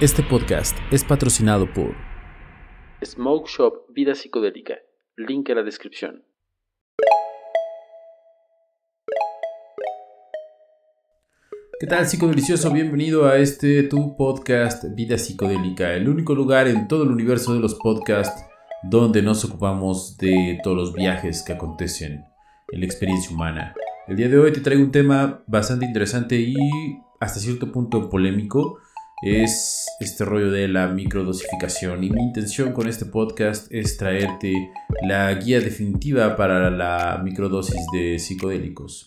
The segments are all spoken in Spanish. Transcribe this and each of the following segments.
Este podcast es patrocinado por Smoke Shop Vida Psicodélica. Link en la descripción. ¿Qué tal, psicodelicioso? Bienvenido a este tu podcast Vida Psicodélica, el único lugar en todo el universo de los podcasts donde nos ocupamos de todos los viajes que acontecen en la experiencia humana. El día de hoy te traigo un tema bastante interesante y hasta cierto punto polémico. Es este rollo de la microdosificación y mi intención con este podcast es traerte la guía definitiva para la microdosis de psicodélicos.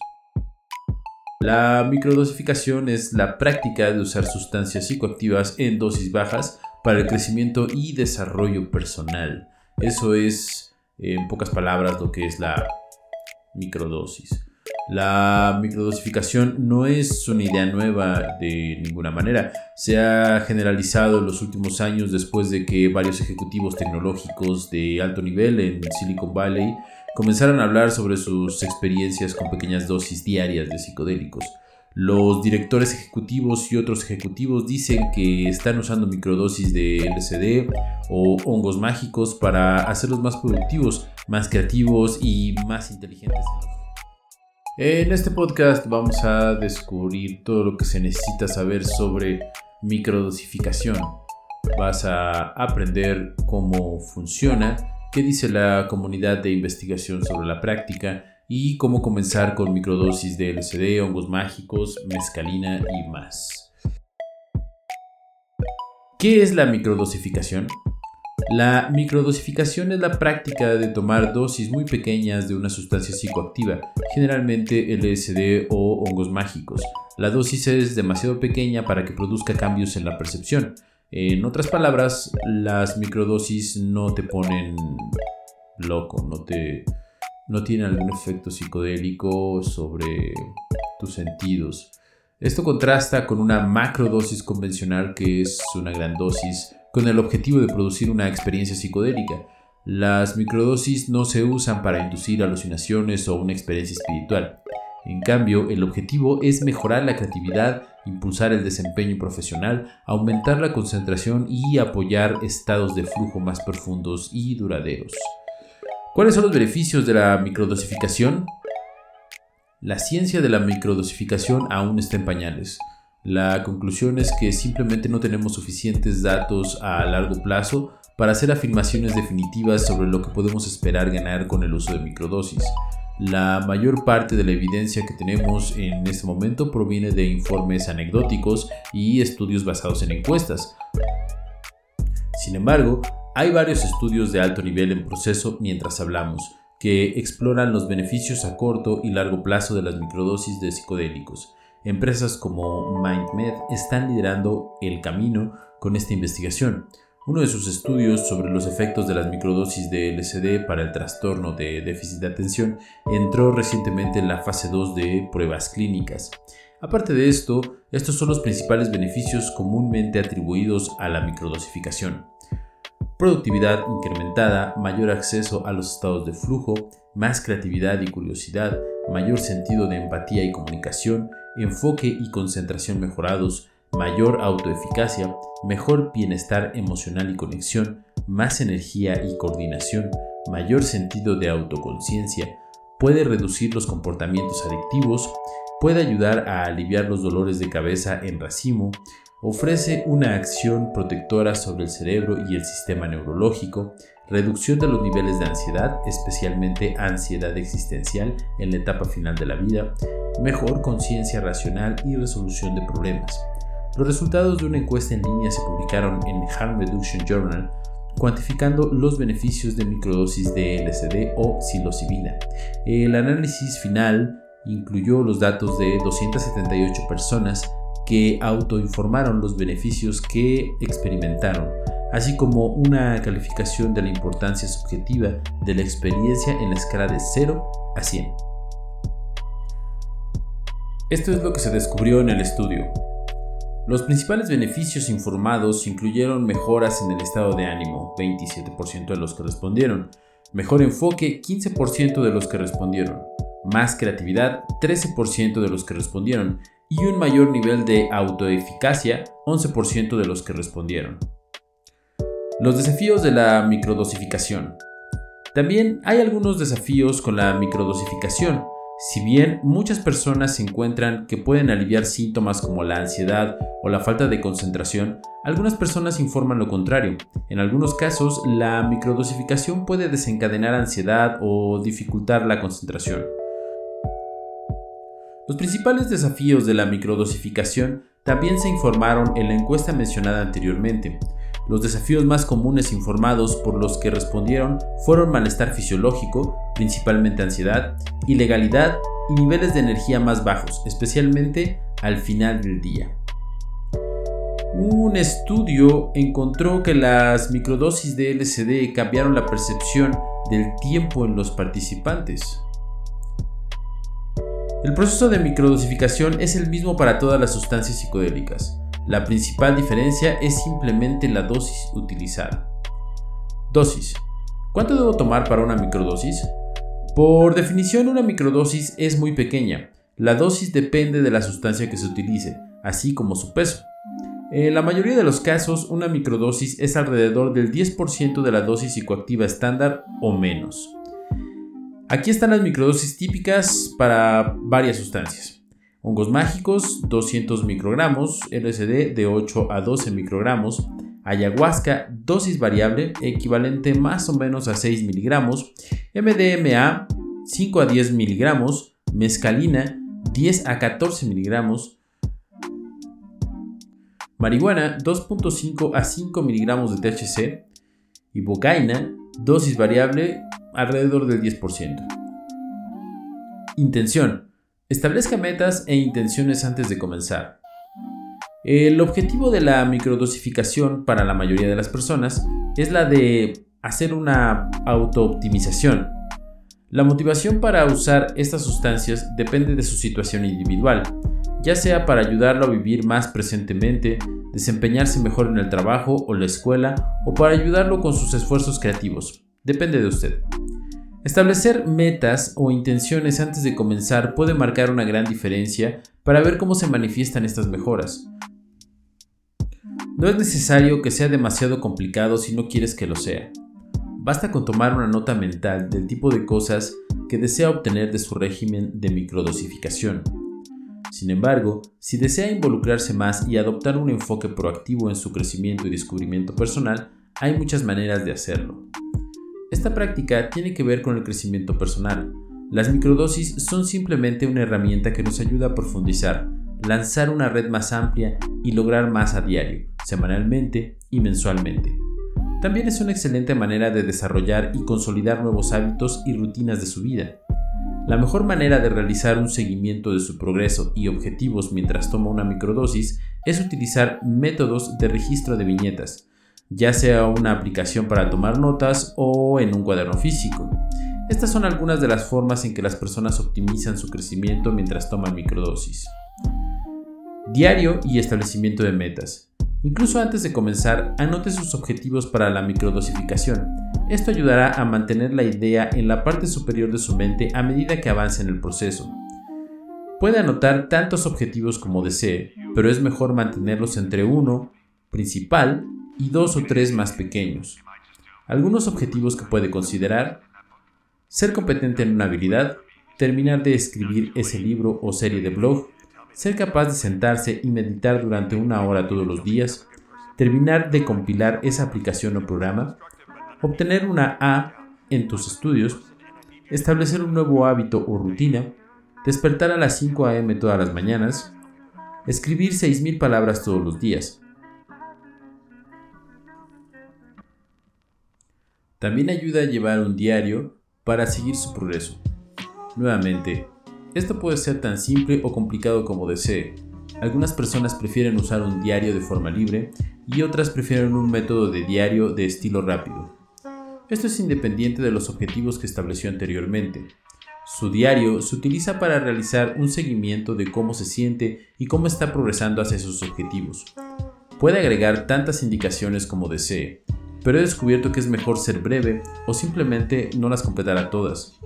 La microdosificación es la práctica de usar sustancias psicoactivas en dosis bajas para el crecimiento y desarrollo personal. Eso es, en pocas palabras, lo que es la microdosis. La microdosificación no es una idea nueva de ninguna manera. Se ha generalizado en los últimos años después de que varios ejecutivos tecnológicos de alto nivel en Silicon Valley comenzaron a hablar sobre sus experiencias con pequeñas dosis diarias de psicodélicos. Los directores ejecutivos y otros ejecutivos dicen que están usando microdosis de LSD o hongos mágicos para hacerlos más productivos, más creativos y más inteligentes. En este podcast vamos a descubrir todo lo que se necesita saber sobre microdosificación. Vas a aprender cómo funciona qué dice la comunidad de investigación sobre la práctica y cómo comenzar con microdosis de LSD, hongos mágicos, mescalina y más. ¿Qué es la microdosificación? La microdosificación es la práctica de tomar dosis muy pequeñas de una sustancia psicoactiva, generalmente LSD o hongos mágicos. La dosis es demasiado pequeña para que produzca cambios en la percepción, en otras palabras, las microdosis no te ponen loco, no te no tienen algún efecto psicodélico sobre tus sentidos. Esto contrasta con una macrodosis convencional que es una gran dosis con el objetivo de producir una experiencia psicodélica. Las microdosis no se usan para inducir alucinaciones o una experiencia espiritual. En cambio, el objetivo es mejorar la creatividad, impulsar el desempeño profesional, aumentar la concentración y apoyar estados de flujo más profundos y duraderos. ¿Cuáles son los beneficios de la microdosificación? La ciencia de la microdosificación aún está en pañales. La conclusión es que simplemente no tenemos suficientes datos a largo plazo para hacer afirmaciones definitivas sobre lo que podemos esperar ganar con el uso de microdosis. La mayor parte de la evidencia que tenemos en este momento proviene de informes anecdóticos y estudios basados en encuestas. Sin embargo, hay varios estudios de alto nivel en proceso mientras hablamos, que exploran los beneficios a corto y largo plazo de las microdosis de psicodélicos. Empresas como MindMed están liderando el camino con esta investigación. Uno de sus estudios sobre los efectos de las microdosis de LSD para el trastorno de déficit de atención entró recientemente en la fase 2 de pruebas clínicas. Aparte de esto, estos son los principales beneficios comúnmente atribuidos a la microdosificación. Productividad incrementada, mayor acceso a los estados de flujo, más creatividad y curiosidad, mayor sentido de empatía y comunicación, enfoque y concentración mejorados, mayor autoeficacia, mejor bienestar emocional y conexión, más energía y coordinación, mayor sentido de autoconciencia, puede reducir los comportamientos adictivos, puede ayudar a aliviar los dolores de cabeza en racimo, ofrece una acción protectora sobre el cerebro y el sistema neurológico, reducción de los niveles de ansiedad, especialmente ansiedad existencial en la etapa final de la vida, mejor conciencia racional y resolución de problemas. Los resultados de una encuesta en línea se publicaron en Harm Reduction Journal cuantificando los beneficios de microdosis de LSD o psilocibina. El análisis final incluyó los datos de 278 personas que autoinformaron los beneficios que experimentaron, así como una calificación de la importancia subjetiva de la experiencia en la escala de 0 a 100. Esto es lo que se descubrió en el estudio. Los principales beneficios informados incluyeron mejoras en el estado de ánimo, 27% de los que respondieron, mejor enfoque, 15% de los que respondieron, más creatividad, 13% de los que respondieron, y un mayor nivel de autoeficacia, 11% de los que respondieron. Los desafíos de la microdosificación. También hay algunos desafíos con la microdosificación. Si bien muchas personas se encuentran que pueden aliviar síntomas como la ansiedad o la falta de concentración, algunas personas informan lo contrario. En algunos casos, la microdosificación puede desencadenar ansiedad o dificultar la concentración. Los principales desafíos de la microdosificación también se informaron en la encuesta mencionada anteriormente. Los desafíos más comunes informados por los que respondieron fueron malestar fisiológico, principalmente ansiedad, ilegalidad y niveles de energía más bajos, especialmente al final del día. Un estudio encontró que las microdosis de LSD cambiaron la percepción del tiempo en los participantes. El proceso de microdosificación es el mismo para todas las sustancias psicodélicas. La principal diferencia es simplemente la dosis utilizada. Dosis. ¿Cuánto debo tomar para una microdosis? Por definición, una microdosis es muy pequeña. La dosis depende de la sustancia que se utilice, así como su peso. En la mayoría de los casos, una microdosis es alrededor del 10% de la dosis psicoactiva estándar o menos. Aquí están las microdosis típicas para varias sustancias. Hongos mágicos 200 microgramos, LSD de 8 a 12 microgramos, ayahuasca dosis variable equivalente más o menos a 6 miligramos, MDMA 5 a 10 miligramos, mescalina 10 a 14 miligramos, marihuana 2.5 a 5 miligramos de THC, ibogaina dosis variable alrededor del 10%. Intención Establezca metas e intenciones antes de comenzar. El objetivo de la microdosificación para la mayoría de las personas es la de hacer una auto-optimización. La motivación para usar estas sustancias depende de su situación individual, ya sea para ayudarlo a vivir más presentemente, desempeñarse mejor en el trabajo o la escuela, o para ayudarlo con sus esfuerzos creativos. Depende de usted. Establecer metas o intenciones antes de comenzar puede marcar una gran diferencia para ver cómo se manifiestan estas mejoras. No es necesario que sea demasiado complicado si no quieres que lo sea. Basta con tomar una nota mental del tipo de cosas que desea obtener de su régimen de microdosificación. Sin embargo, si desea involucrarse más y adoptar un enfoque proactivo en su crecimiento y descubrimiento personal, hay muchas maneras de hacerlo. Esta práctica tiene que ver con el crecimiento personal. Las microdosis son simplemente una herramienta que nos ayuda a profundizar, lanzar una red más amplia y lograr más a diario, semanalmente y mensualmente. También es una excelente manera de desarrollar y consolidar nuevos hábitos y rutinas de su vida. La mejor manera de realizar un seguimiento de su progreso y objetivos mientras toma una microdosis es utilizar métodos de registro de viñetas, ya sea una aplicación para tomar notas o en un cuaderno físico. Estas son algunas de las formas en que las personas optimizan su crecimiento mientras toman microdosis. Diario y establecimiento de metas. Incluso antes de comenzar, anote sus objetivos para la microdosificación. Esto ayudará a mantener la idea en la parte superior de su mente a medida que avance en el proceso. Puede anotar tantos objetivos como desee, pero es mejor mantenerlos entre uno principal y dos o tres más pequeños. Algunos objetivos que puede considerar. Ser competente en una habilidad, terminar de escribir ese libro o serie de blog, ser capaz de sentarse y meditar durante una hora todos los días, terminar de compilar esa aplicación o programa, obtener una A en tus estudios, establecer un nuevo hábito o rutina, despertar a las 5 a.m. todas las mañanas, escribir 6.000 palabras todos los días, También ayuda a llevar un diario para seguir su progreso. Nuevamente, esto puede ser tan simple o complicado como desee. Algunas personas prefieren usar un diario de forma libre y otras prefieren un método de diario de estilo rápido. Esto es independiente de los objetivos que estableció anteriormente. Su diario se utiliza para realizar un seguimiento de cómo se siente y cómo está progresando hacia sus objetivos. Puede agregar tantas indicaciones como desee, pero he descubierto que es mejor ser breve o simplemente no las completar todas.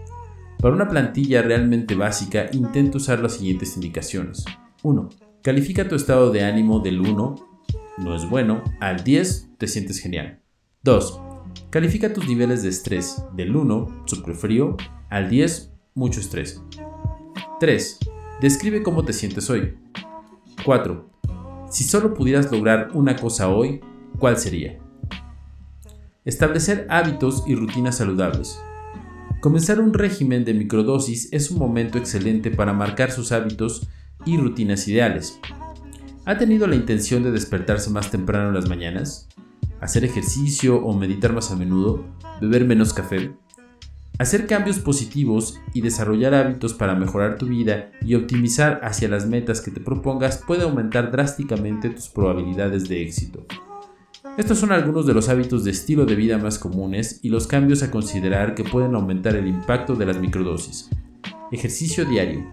Para una plantilla realmente básica, intento usar las siguientes indicaciones. 1. Califica tu estado de ánimo del 1, no es bueno, al 10, te sientes genial. 2. Califica tus niveles de estrés del 1, súper frío, al 10, mucho estrés. 3. Describe cómo te sientes hoy. 4. Si solo pudieras lograr una cosa hoy, ¿cuál sería? Establecer hábitos y rutinas saludables. Comenzar un régimen de microdosis es un momento excelente para marcar sus hábitos y rutinas ideales. ¿Ha tenido la intención de despertarse más temprano en las mañanas? ¿Hacer ejercicio o meditar más a menudo? ¿Beber menos café? Hacer cambios positivos y desarrollar hábitos para mejorar tu vida y optimizar hacia las metas que te propongas puede aumentar drásticamente tus probabilidades de éxito. Estos son algunos de los hábitos de estilo de vida más comunes y los cambios a considerar que pueden aumentar el impacto de las microdosis. Ejercicio diario.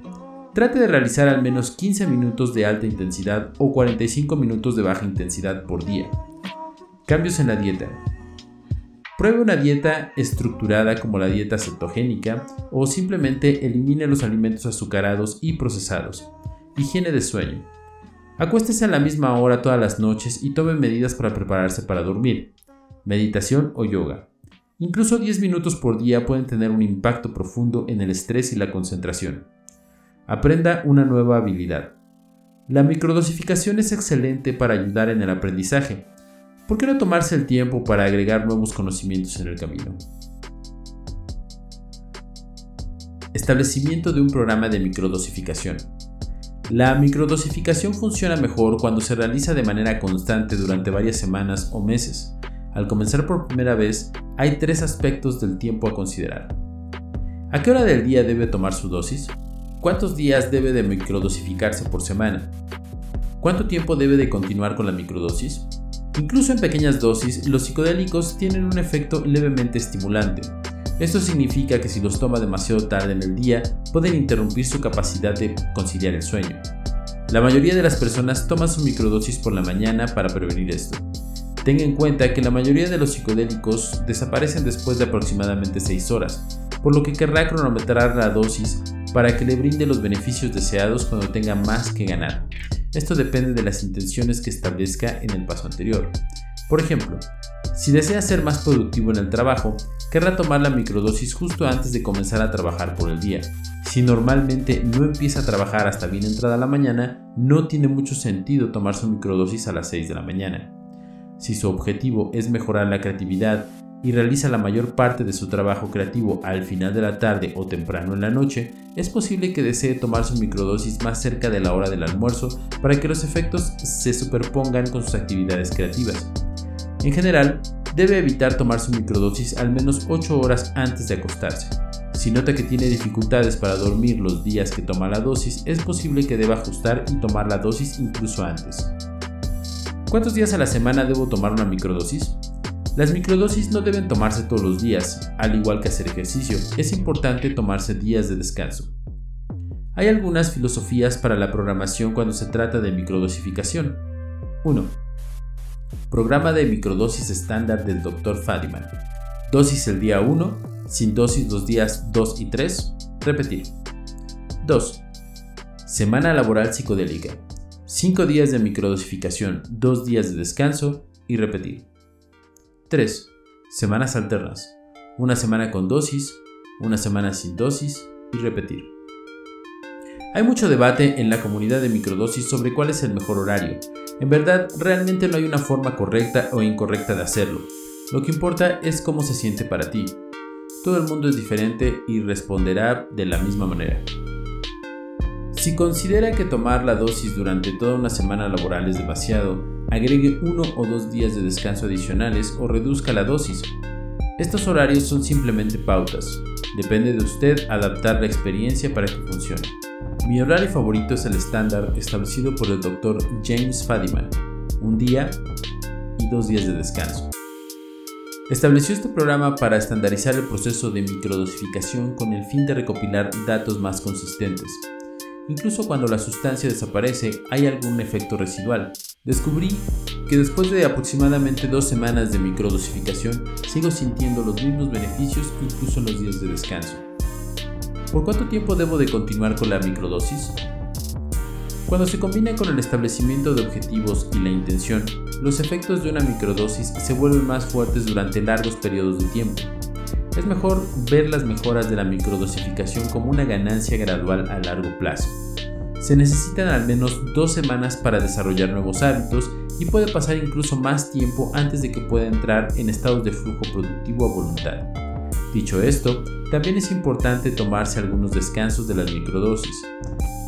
Trate de realizar al menos 15 minutos de alta intensidad o 45 minutos de baja intensidad por día. Cambios en la dieta. Pruebe una dieta estructurada como la dieta cetogénica o simplemente elimine los alimentos azucarados y procesados. Higiene de sueño. Acuéstese a la misma hora todas las noches y tome medidas para prepararse para dormir. Meditación o yoga. Incluso 10 minutos por día pueden tener un impacto profundo en el estrés y la concentración. Aprenda una nueva habilidad. La microdosificación es excelente para ayudar en el aprendizaje, ¿por qué no tomarse el tiempo para agregar nuevos conocimientos en el camino? Establecimiento de un programa de microdosificación. La microdosificación funciona mejor cuando se realiza de manera constante durante varias semanas o meses. Al comenzar por primera vez, hay tres aspectos del tiempo a considerar. ¿A qué hora del día debe tomar su dosis? ¿Cuántos días debe de microdosificarse por semana? ¿Cuánto tiempo debe de continuar con la microdosis? Incluso en pequeñas dosis, los psicodélicos tienen un efecto levemente estimulante. Esto significa que si los toma demasiado tarde en el día, pueden interrumpir su capacidad de conciliar el sueño. La mayoría de las personas toman su microdosis por la mañana para prevenir esto. Tenga en cuenta que la mayoría de los psicodélicos desaparecen después de aproximadamente 6 horas, por lo que querrá cronometrar la dosis para que le brinde los beneficios deseados cuando tenga más que ganar. Esto depende de las intenciones que establezca en el paso anterior. Por ejemplo, si desea ser más productivo en el trabajo, querrá tomar la microdosis justo antes de comenzar a trabajar por el día. Si normalmente no empieza a trabajar hasta bien entrada la mañana, no tiene mucho sentido tomar su microdosis a las 6 de la mañana. Si su objetivo es mejorar la creatividad y realiza la mayor parte de su trabajo creativo al final de la tarde o temprano en la noche, es posible que desee tomar su microdosis más cerca de la hora del almuerzo para que los efectos se superpongan con sus actividades creativas. En general, debe evitar tomar su microdosis al menos 8 horas antes de acostarse. Si nota que tiene dificultades para dormir los días que toma la dosis, es posible que deba ajustar y tomar la dosis incluso antes. ¿Cuántos días a la semana debo tomar una microdosis? Las microdosis no deben tomarse todos los días, al igual que hacer ejercicio, es importante tomarse días de descanso. Hay algunas filosofías para la programación cuando se trata de microdosificación. 1. Programa de microdosis estándar del Dr. Fadiman. Dosis el día 1, sin dosis los días 2 y 3, repetir. 2. Semana laboral psicodélica. 5 días de microdosificación, 2 días de descanso y repetir. 3. Semanas alternas. Una semana con dosis, una semana sin dosis y repetir. Hay mucho debate en la comunidad de microdosis sobre cuál es el mejor horario. En verdad, realmente no hay una forma correcta o incorrecta de hacerlo. Lo que importa es cómo se siente para ti. Todo el mundo es diferente y responderá de la misma manera. Si considera que tomar la dosis durante toda una semana laboral es demasiado, agregue uno o dos días de descanso adicionales o reduzca la dosis. Estos horarios son simplemente pautas. Depende de usted adaptar la experiencia para que funcione. Mi horario favorito es el estándar establecido por el Dr. James Fadiman, un día y dos días de descanso. Estableció este programa para estandarizar el proceso de microdosificación con el fin de recopilar datos más consistentes. Incluso cuando la sustancia desaparece, hay algún efecto residual, Descubrí que después de aproximadamente dos semanas de microdosificación sigo sintiendo los mismos beneficios incluso en los días de descanso. ¿Por cuánto tiempo debo de continuar con la microdosis? Cuando se combina con el establecimiento de objetivos y la intención, los efectos de una microdosis se vuelven más fuertes durante largos periodos de tiempo. Es mejor ver las mejoras de la microdosificación como una ganancia gradual a largo plazo. Se necesitan al menos dos semanas para desarrollar nuevos hábitos y puede pasar incluso más tiempo antes de que pueda entrar en estados de flujo productivo a voluntad. Dicho esto, también es importante tomarse algunos descansos de las microdosis.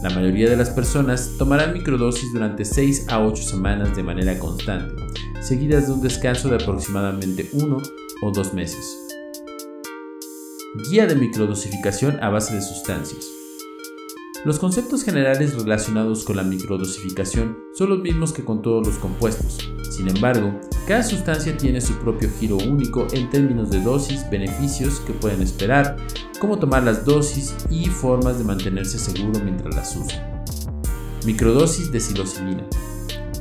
La mayoría de las personas tomarán microdosis durante 6 a 8 semanas de manera constante, seguidas de un descanso de aproximadamente 1 o 2 meses. Guía de microdosificación a base de sustancias. Los conceptos generales relacionados con la microdosificación son los mismos que con todos los compuestos. Sin embargo, cada sustancia tiene su propio giro único en términos de dosis, beneficios que pueden esperar, cómo tomar las dosis y formas de mantenerse seguro mientras las usa. Microdosis de psilocibina.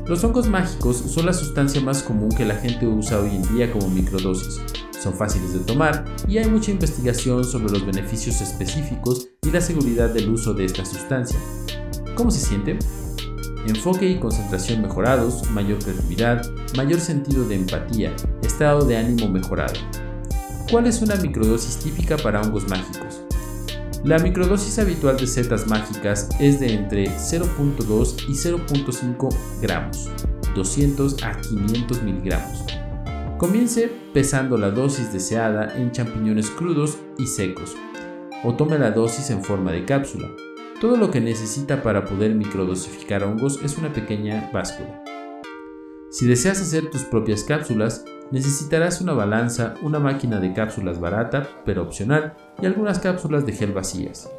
Los hongos mágicos son la sustancia más común que la gente usa hoy en día como microdosis, son fáciles de tomar y hay mucha investigación sobre los beneficios específicos y la seguridad del uso de esta sustancia. ¿Cómo se siente? Enfoque y concentración mejorados, mayor creatividad, mayor sentido de empatía, estado de ánimo mejorado. ¿Cuál es una microdosis típica para hongos mágicos? La microdosis habitual de setas mágicas es de entre 0.2 y 0.5 gramos, 200 a 500 miligramos. Comience pesando la dosis deseada en champiñones crudos y secos, o tome la dosis en forma de cápsula. Todo lo que necesita para poder microdosificar hongos es una pequeña báscula. Si deseas hacer tus propias cápsulas, necesitarás una balanza, una máquina de cápsulas barata, pero opcional, y algunas cápsulas de gel vacías.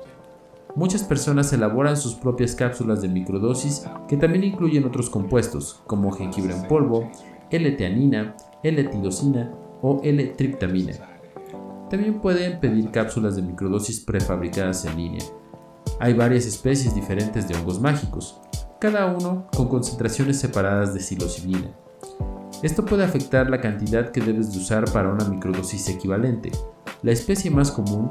Muchas personas elaboran sus propias cápsulas de microdosis que también incluyen otros compuestos, como jengibre en polvo, L-teanina, L-tirosina o L-triptamina. También pueden pedir cápsulas de microdosis prefabricadas en línea. Hay varias especies diferentes de hongos mágicos, cada uno con concentraciones separadas de psilocibina. Esto puede afectar la cantidad que debes de usar para una microdosis equivalente. La especie más común,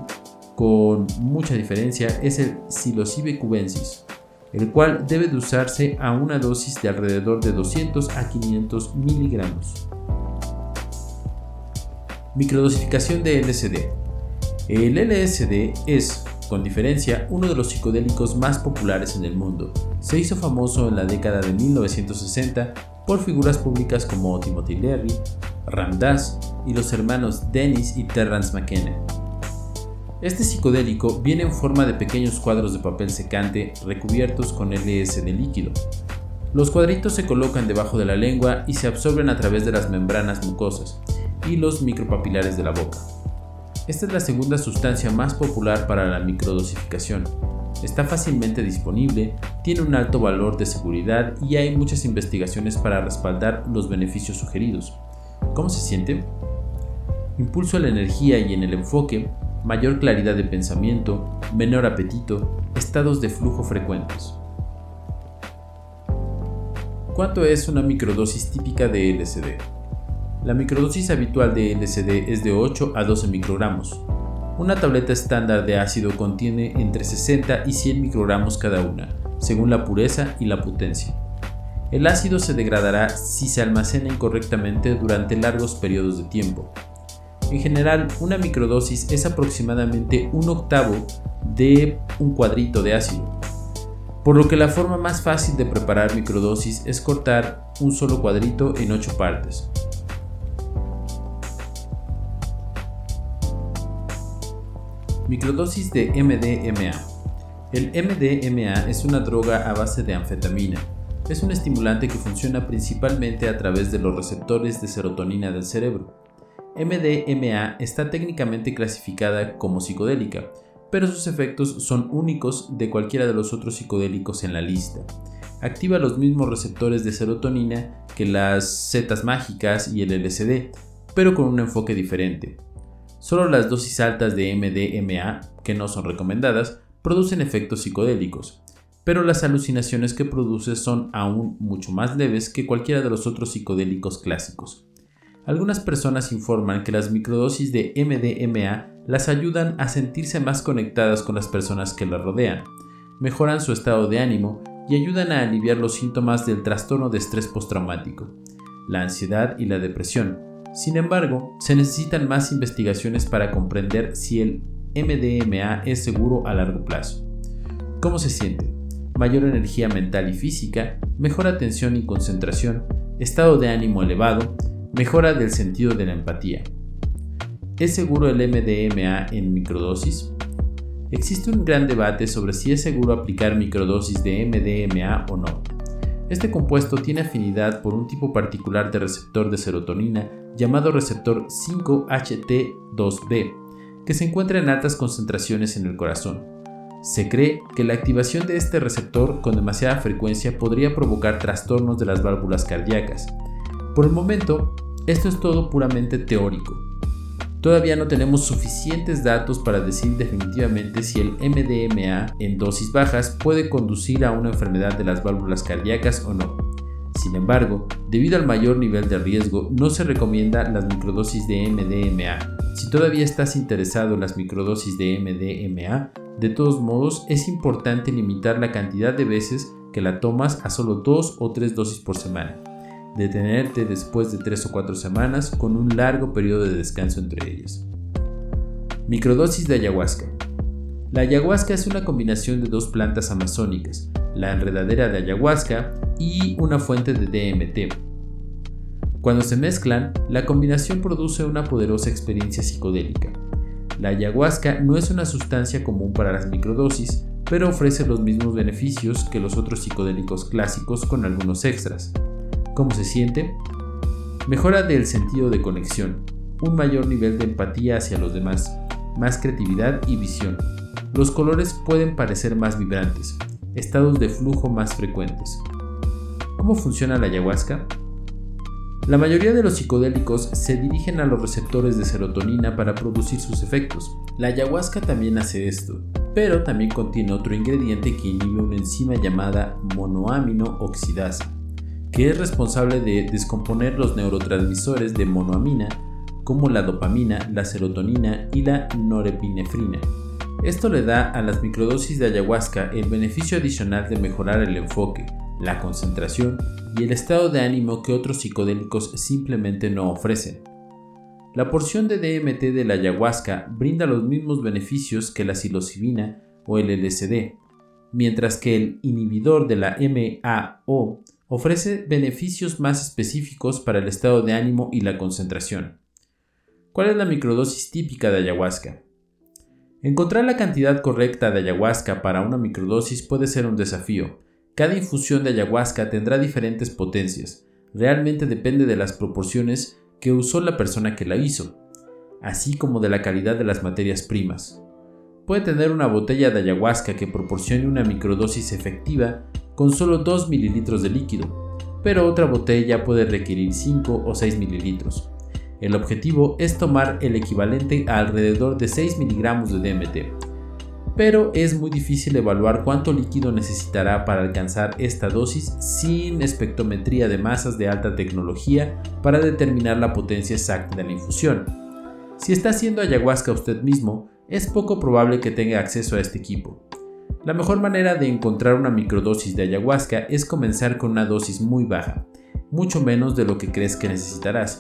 con mucha diferencia, es el Psilocybe cubensis, el cual debe de usarse a una dosis de alrededor de 200 a 500 miligramos. Microdosificación de LSD. El LSD es, con diferencia, uno de los psicodélicos más populares en el mundo. Se hizo famoso en la década de 1960 por figuras públicas como Timothy Leary, Ram Dass y los hermanos Dennis y Terrence McKenna. Este psicodélico viene en forma de pequeños cuadros de papel secante recubiertos con LSD líquido. Los cuadritos se colocan debajo de la lengua y se absorben a través de las membranas mucosas, y los micropapilares de la boca. Esta es la segunda sustancia más popular para la microdosificación. Está fácilmente disponible, tiene un alto valor de seguridad y hay muchas investigaciones para respaldar los beneficios sugeridos. ¿Cómo se siente? Impulso a la energía y en el enfoque, mayor claridad de pensamiento, menor apetito, estados de flujo frecuentes. ¿Cuánto es una microdosis típica de LSD? La microdosis habitual de LSD es de 8 a 12 microgramos. Una tableta estándar de ácido contiene entre 60 y 100 microgramos cada una, según la pureza y la potencia. El ácido se degradará si se almacena incorrectamente durante largos periodos de tiempo. En general, una microdosis es aproximadamente un octavo de un cuadrito de ácido, por lo que la forma más fácil de preparar microdosis es cortar un solo cuadrito en 8 partes, Microdosis de MDMA. El MDMA es una droga a base de anfetamina. Es un estimulante que funciona principalmente a través de los receptores de serotonina del cerebro. MDMA está técnicamente clasificada como psicodélica, pero sus efectos son únicos de cualquiera de los otros psicodélicos en la lista. Activa los mismos receptores de serotonina que las setas mágicas y el LSD, pero con un enfoque diferente. Solo las dosis altas de MDMA, que no son recomendadas, producen efectos psicodélicos, pero las alucinaciones que produce son aún mucho más leves que cualquiera de los otros psicodélicos clásicos. Algunas personas informan que las microdosis de MDMA las ayudan a sentirse más conectadas con las personas que las rodean, mejoran su estado de ánimo y ayudan a aliviar los síntomas del trastorno de estrés postraumático, la ansiedad y la depresión. Sin embargo, se necesitan más investigaciones para comprender si el MDMA es seguro a largo plazo. ¿Cómo se siente? Mayor energía mental y física, mejor atención y concentración, estado de ánimo elevado, mejora del sentido de la empatía. ¿Es seguro el MDMA en microdosis? Existe un gran debate sobre si es seguro aplicar microdosis de MDMA o no. Este compuesto tiene afinidad por un tipo particular de receptor de serotonina llamado receptor 5HT2B, que se encuentra en altas concentraciones en el corazón. Se cree que la activación de este receptor con demasiada frecuencia podría provocar trastornos de las válvulas cardíacas. Por el momento, esto es todo puramente teórico. Todavía no tenemos suficientes datos para decir definitivamente si el MDMA en dosis bajas puede conducir a una enfermedad de las válvulas cardíacas o no. Sin embargo, debido al mayor nivel de riesgo, no se recomienda las microdosis de MDMA. Si todavía estás interesado en las microdosis de MDMA, de todos modos es importante limitar la cantidad de veces que la tomas a solo 2 o 3 dosis por semana detenerte después de 3 o 4 semanas con un largo periodo de descanso entre ellas. Microdosis de ayahuasca. La ayahuasca es una combinación de dos plantas amazónicas, la enredadera de ayahuasca y una fuente de DMT. Cuando se mezclan, la combinación produce una poderosa experiencia psicodélica. La ayahuasca no es una sustancia común para las microdosis, pero ofrece los mismos beneficios que los otros psicodélicos clásicos con algunos extras. ¿Cómo se siente? Mejora del sentido de conexión, un mayor nivel de empatía hacia los demás, más creatividad y visión. Los colores pueden parecer más vibrantes, estados de flujo más frecuentes. ¿Cómo funciona la ayahuasca? La mayoría de los psicodélicos se dirigen a los receptores de serotonina para producir sus efectos. La ayahuasca también hace esto, pero también contiene otro ingrediente que inhibe una enzima llamada monoamino oxidasa que es responsable de descomponer los neurotransmisores de monoamina como la dopamina, la serotonina y la norepinefrina. Esto le da a las microdosis de ayahuasca el beneficio adicional de mejorar el enfoque, la concentración y el estado de ánimo que otros psicodélicos simplemente no ofrecen. La porción de DMT de la ayahuasca brinda los mismos beneficios que la psilocibina o el LSD, mientras que el inhibidor de la MAO ofrece beneficios más específicos para el estado de ánimo y la concentración. ¿Cuál es la microdosis típica de ayahuasca? Encontrar la cantidad correcta de ayahuasca para una microdosis puede ser un desafío. Cada infusión de ayahuasca tendrá diferentes potencias. Realmente depende de las proporciones que usó la persona que la hizo, así como de la calidad de las materias primas. Puede tener una botella de ayahuasca que proporcione una microdosis efectiva con solo 2 mililitros de líquido, pero otra botella puede requerir 5 o 6 mililitros. El objetivo es tomar el equivalente a alrededor de 6 miligramos de DMT, pero es muy difícil evaluar cuánto líquido necesitará para alcanzar esta dosis sin espectrometría de masas de alta tecnología para determinar la potencia exacta de la infusión. Si está haciendo ayahuasca usted mismo, es poco probable que tenga acceso a este equipo. La mejor manera de encontrar una microdosis de ayahuasca es comenzar con una dosis muy baja, mucho menos de lo que crees que necesitarás,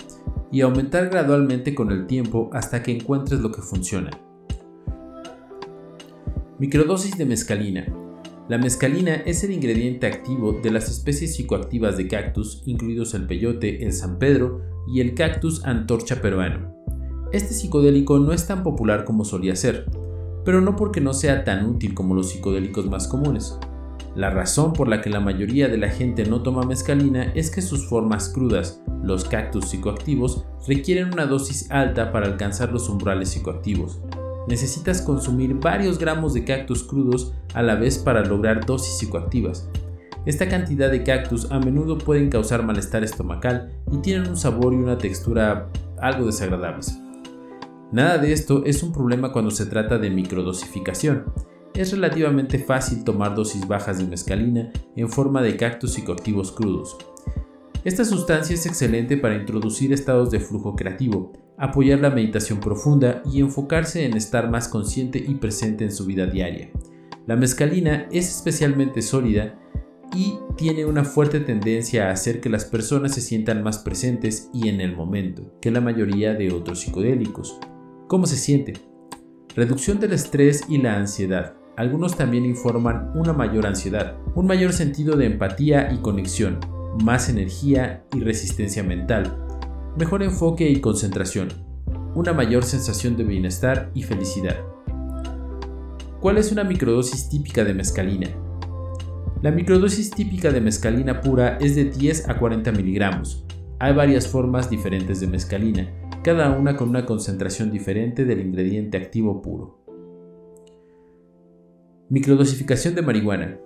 y aumentar gradualmente con el tiempo hasta que encuentres lo que funciona. Microdosis de mescalina. La mescalina es el ingrediente activo de las especies psicoactivas de cactus, incluidos el peyote, el San Pedro y el cactus antorcha peruano. Este psicodélico no es tan popular como solía ser, pero no porque no sea tan útil como los psicodélicos más comunes. La razón por la que la mayoría de la gente no toma mescalina es que sus formas crudas, los cactus psicoactivos, requieren una dosis alta para alcanzar los umbrales psicoactivos. Necesitas consumir varios gramos de cactus crudos a la vez para lograr dosis psicoactivas. Esta cantidad de cactus a menudo pueden causar malestar estomacal y tienen un sabor y una textura algo desagradables. Nada de esto es un problema cuando se trata de microdosificación. Es relativamente fácil tomar dosis bajas de mescalina en forma de cactus psicoactivos crudos. Esta sustancia es excelente para introducir estados de flujo creativo, apoyar la meditación profunda y enfocarse en estar más consciente y presente en su vida diaria. La mescalina es especialmente sólida y tiene una fuerte tendencia a hacer que las personas se sientan más presentes y en el momento que la mayoría de otros psicodélicos. ¿Cómo se siente? Reducción del estrés y la ansiedad. Algunos también informan una mayor ansiedad, un mayor sentido de empatía y conexión, más energía y resistencia mental, mejor enfoque y concentración, una mayor sensación de bienestar y felicidad. ¿Cuál es una microdosis típica de mescalina? La microdosis típica de mescalina pura es de 10 a 40 miligramos. Hay varias formas diferentes de mescalina, cada una con una concentración diferente del ingrediente activo puro. Microdosificación de marihuana.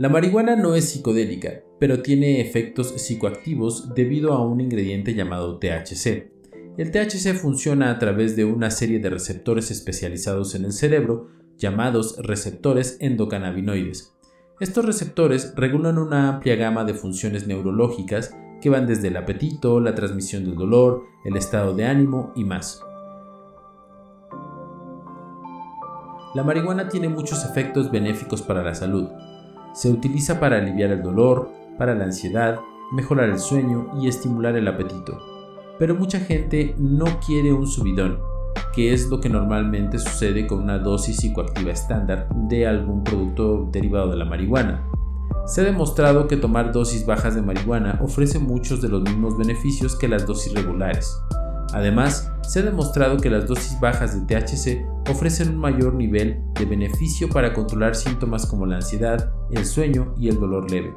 La marihuana no es psicodélica, pero tiene efectos psicoactivos debido a un ingrediente llamado THC. El THC funciona a través de una serie de receptores especializados en el cerebro llamados receptores endocannabinoides. Estos receptores regulan una amplia gama de funciones neurológicas que van desde el apetito, la transmisión del dolor, el estado de ánimo y más. La marihuana tiene muchos efectos benéficos para la salud. Se utiliza para aliviar el dolor, para la ansiedad, mejorar el sueño y estimular el apetito. Pero mucha gente no quiere un subidón, que es lo que normalmente sucede con una dosis psicoactiva estándar de algún producto derivado de la marihuana. Se ha demostrado que tomar dosis bajas de marihuana ofrece muchos de los mismos beneficios que las dosis regulares. Además, se ha demostrado que las dosis bajas de THC ofrecen un mayor nivel de beneficio para controlar síntomas como la ansiedad, el sueño y el dolor leve.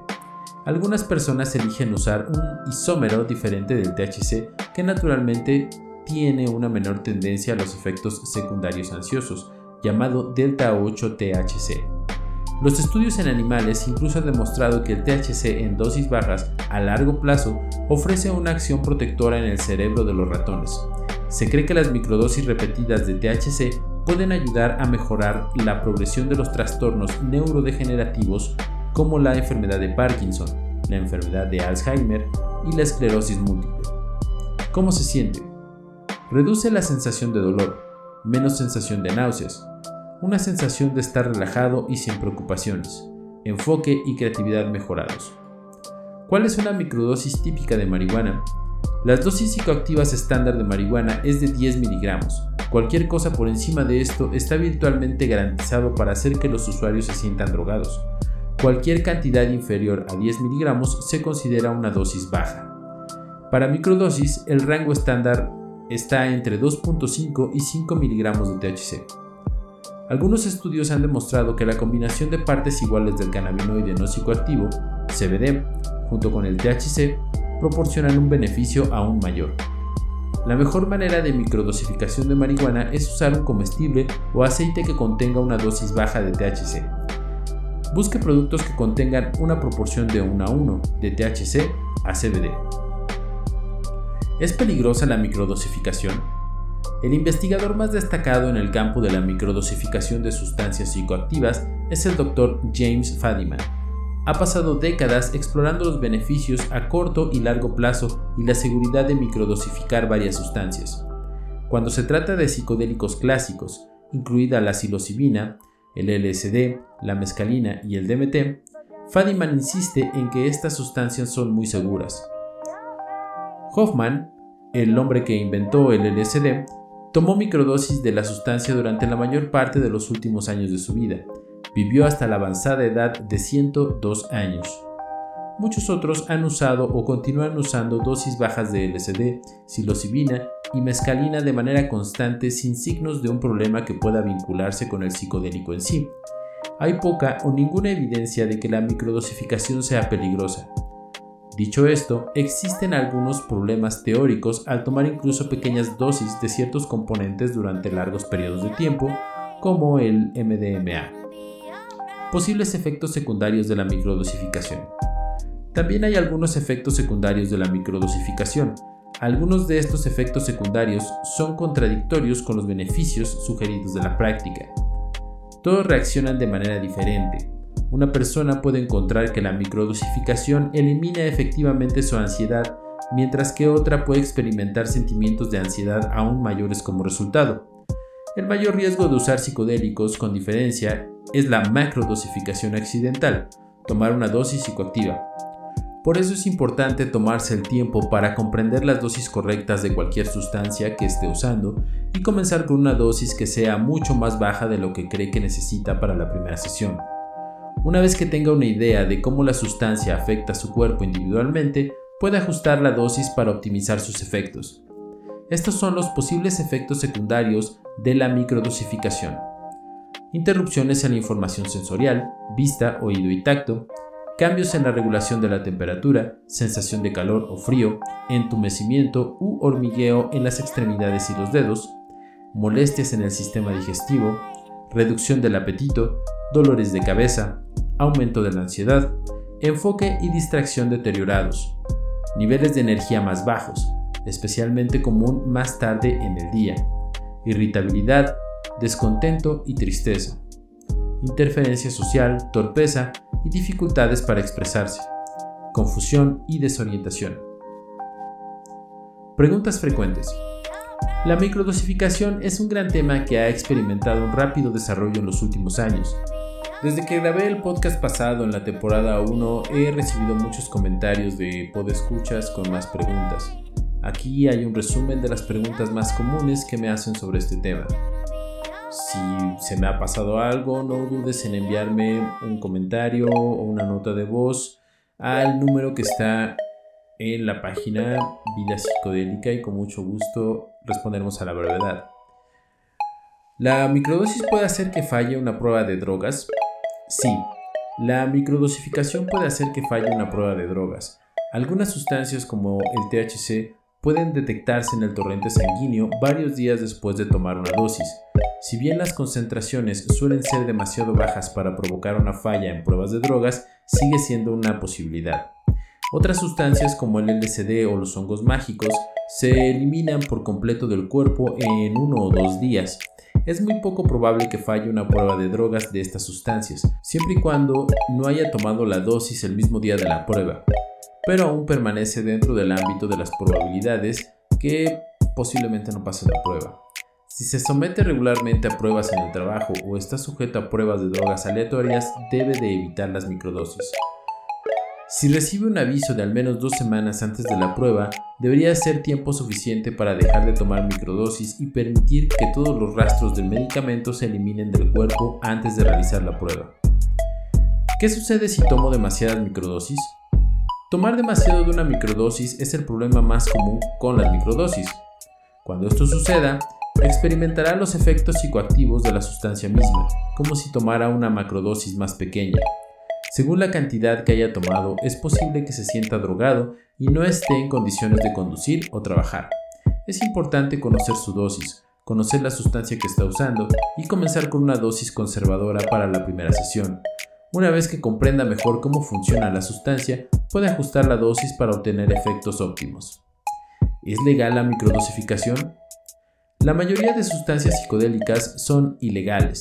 Algunas personas eligen usar un isómero diferente del THC que naturalmente tiene una menor tendencia a los efectos secundarios ansiosos, llamado delta 8 THC. Los estudios en animales incluso han demostrado que el THC en dosis bajas a largo plazo ofrece una acción protectora en el cerebro de los ratones. Se cree que las microdosis repetidas de THC pueden ayudar a mejorar la progresión de los trastornos neurodegenerativos como la enfermedad de Parkinson, la enfermedad de Alzheimer y la esclerosis múltiple. ¿Cómo se siente? Reduce la sensación de dolor, menos sensación de náuseas, una sensación de estar relajado y sin preocupaciones, enfoque y creatividad mejorados. ¿Cuál es una microdosis típica de marihuana? Las dosis psicoactivas estándar de marihuana es de 10 miligramos. Cualquier cosa por encima de esto está virtualmente garantizado para hacer que los usuarios se sientan drogados. Cualquier cantidad inferior a 10 miligramos se considera una dosis baja. Para microdosis, el rango estándar está entre 2.5 y 5 miligramos de THC. Algunos estudios han demostrado que la combinación de partes iguales del cannabinoide no psicoactivo, CBD, junto con el THC, proporcionan un beneficio aún mayor. La mejor manera de microdosificación de marihuana es usar un comestible o aceite que contenga una dosis baja de THC. Busque productos que contengan una proporción de 1 a 1 de THC a CBD. ¿Es peligrosa la microdosificación? El investigador más destacado en el campo de la microdosificación de sustancias psicoactivas es el Dr. James Fadiman. Ha pasado décadas explorando los beneficios a corto y largo plazo y la seguridad de microdosificar varias sustancias. Cuando se trata de psicodélicos clásicos, incluida la psilocibina, el LSD, la mescalina y el DMT, Fadiman insiste en que estas sustancias son muy seguras. Hoffman, el hombre que inventó el LSD, tomó microdosis de la sustancia durante la mayor parte de los últimos años de su vida. Vivió hasta la avanzada edad de 102 años. Muchos otros han usado o continúan usando dosis bajas de LSD, psilocibina y mescalina de manera constante sin signos de un problema que pueda vincularse con el psicodélico en sí. Hay poca o ninguna evidencia de que la microdosificación sea peligrosa. Dicho esto, existen algunos problemas teóricos al tomar incluso pequeñas dosis de ciertos componentes durante largos periodos de tiempo, como el MDMA. Posibles efectos secundarios de la microdosificación. También hay algunos efectos secundarios de la microdosificación. Algunos de estos efectos secundarios son contradictorios con los beneficios sugeridos de la práctica. Todos reaccionan de manera diferente, una persona puede encontrar que la microdosificación elimina efectivamente su ansiedad, mientras que otra puede experimentar sentimientos de ansiedad aún mayores como resultado. El mayor riesgo de usar psicodélicos con diferencia es la macrodosificación accidental, tomar una dosis psicoactiva. Por eso es importante tomarse el tiempo para comprender las dosis correctas de cualquier sustancia que esté usando y comenzar con una dosis que sea mucho más baja de lo que cree que necesita para la primera sesión. Una vez que tenga una idea de cómo la sustancia afecta a su cuerpo individualmente, puede ajustar la dosis para optimizar sus efectos. Estos son los posibles efectos secundarios de la microdosificación. Interrupciones en la información sensorial, vista, oído y tacto, cambios en la regulación de la temperatura, sensación de calor o frío, entumecimiento u hormigueo en las extremidades y los dedos, molestias en el sistema digestivo, reducción del apetito, dolores de cabeza, aumento de la ansiedad, enfoque y distracción deteriorados, niveles de energía más bajos, especialmente común más tarde en el día, irritabilidad, descontento y tristeza, interferencia social, torpeza y dificultades para expresarse, confusión y desorientación. Preguntas frecuentes. La microdosificación es un gran tema que ha experimentado un rápido desarrollo en los últimos años desde que grabé el podcast pasado en la temporada 1 he recibido muchos comentarios de podescuchas con más preguntas. Aquí hay un resumen de las preguntas más comunes que me hacen sobre este tema. Si se me ha pasado algo, no dudes en enviarme un comentario o una nota de voz al número que está en la página Vida Psicodélica y con mucho gusto responderemos a la brevedad. La microdosis puede hacer que falle una prueba de drogas, Sí, la microdosificación puede hacer que falle una prueba de drogas. Algunas sustancias como el THC pueden detectarse en el torrente sanguíneo varios días después de tomar una dosis. Si bien las concentraciones suelen ser demasiado bajas para provocar una falla en pruebas de drogas, sigue siendo una posibilidad. Otras sustancias como el LSD o los hongos mágicos se eliminan por completo del cuerpo en uno o dos días, es muy poco probable que falle una prueba de drogas de estas sustancias, siempre y cuando no haya tomado la dosis el mismo día de la prueba, pero aún permanece dentro del ámbito de las probabilidades que posiblemente no pase la prueba. Si se somete regularmente a pruebas en el trabajo o está sujeto a pruebas de drogas aleatorias, debe de evitar las microdosis. Si recibe un aviso de al menos dos semanas antes de la prueba, debería ser tiempo suficiente para dejar de tomar microdosis y permitir que todos los rastros del medicamento se eliminen del cuerpo antes de realizar la prueba. ¿Qué sucede si tomo demasiadas microdosis? Tomar demasiado de una microdosis es el problema más común con las microdosis. Cuando esto suceda, experimentará los efectos psicoactivos de la sustancia misma, como si tomara una macrodosis más pequeña, según la cantidad que haya tomado, es posible que se sienta drogado y no esté en condiciones de conducir o trabajar. Es importante conocer su dosis, conocer la sustancia que está usando y comenzar con una dosis conservadora para la primera sesión. Una vez que comprenda mejor cómo funciona la sustancia, puede ajustar la dosis para obtener efectos óptimos. ¿Es legal la microdosificación? La mayoría de sustancias psicodélicas son ilegales,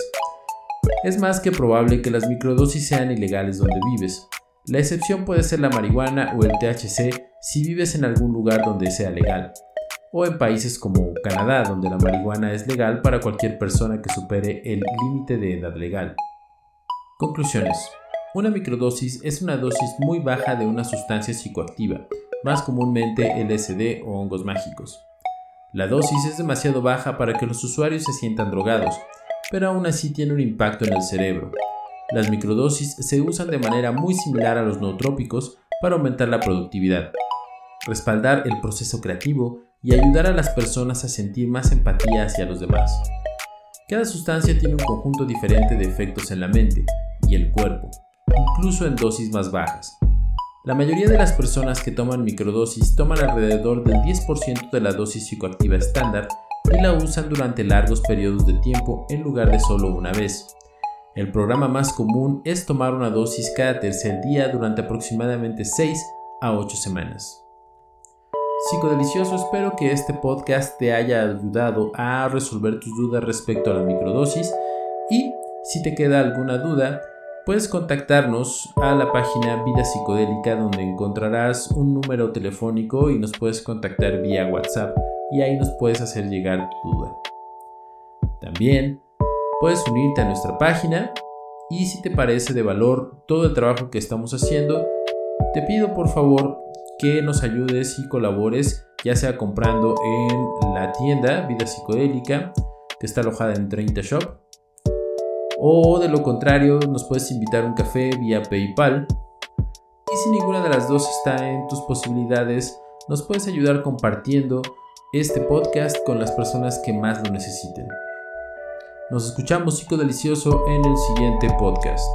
es más que probable que las microdosis sean ilegales donde vives. La excepción puede ser la marihuana o el THC si vives en algún lugar donde sea legal, o en países como Canadá, donde la marihuana es legal para cualquier persona que supere el límite de edad legal. Conclusiones. Una microdosis es una dosis muy baja de una sustancia psicoactiva, más comúnmente LSD o hongos mágicos. La dosis es demasiado baja para que los usuarios se sientan drogados, pero aún así tiene un impacto en el cerebro. Las microdosis se usan de manera muy similar a los nootrópicos para aumentar la productividad, respaldar el proceso creativo y ayudar a las personas a sentir más empatía hacia los demás. Cada sustancia tiene un conjunto diferente de efectos en la mente y el cuerpo, incluso en dosis más bajas. La mayoría de las personas que toman microdosis toman alrededor del 10% de la dosis psicoactiva estándar y la usan durante largos periodos de tiempo en lugar de solo una vez. El programa más común es tomar una dosis cada tercer día durante aproximadamente 6 a 8 semanas. Psicodelicioso, espero que este podcast te haya ayudado a resolver tus dudas respecto a la microdosis y si te queda alguna duda, puedes contactarnos a la página Vida Psicodélica donde encontrarás un número telefónico y nos puedes contactar vía WhatsApp y ahí nos puedes hacer llegar tu duda. También puedes unirte a nuestra página y si te parece de valor todo el trabajo que estamos haciendo, te pido por favor que nos ayudes y colabores, ya sea comprando en la tienda Vida Psicodélica, que está alojada en 30 Shop, o de lo contrario, nos puedes invitar un café vía PayPal. Y si ninguna de las dos está en tus posibilidades, nos puedes ayudar compartiendo este podcast con las personas que más lo necesiten. Nos escuchamos psicodelicioso en el siguiente podcast.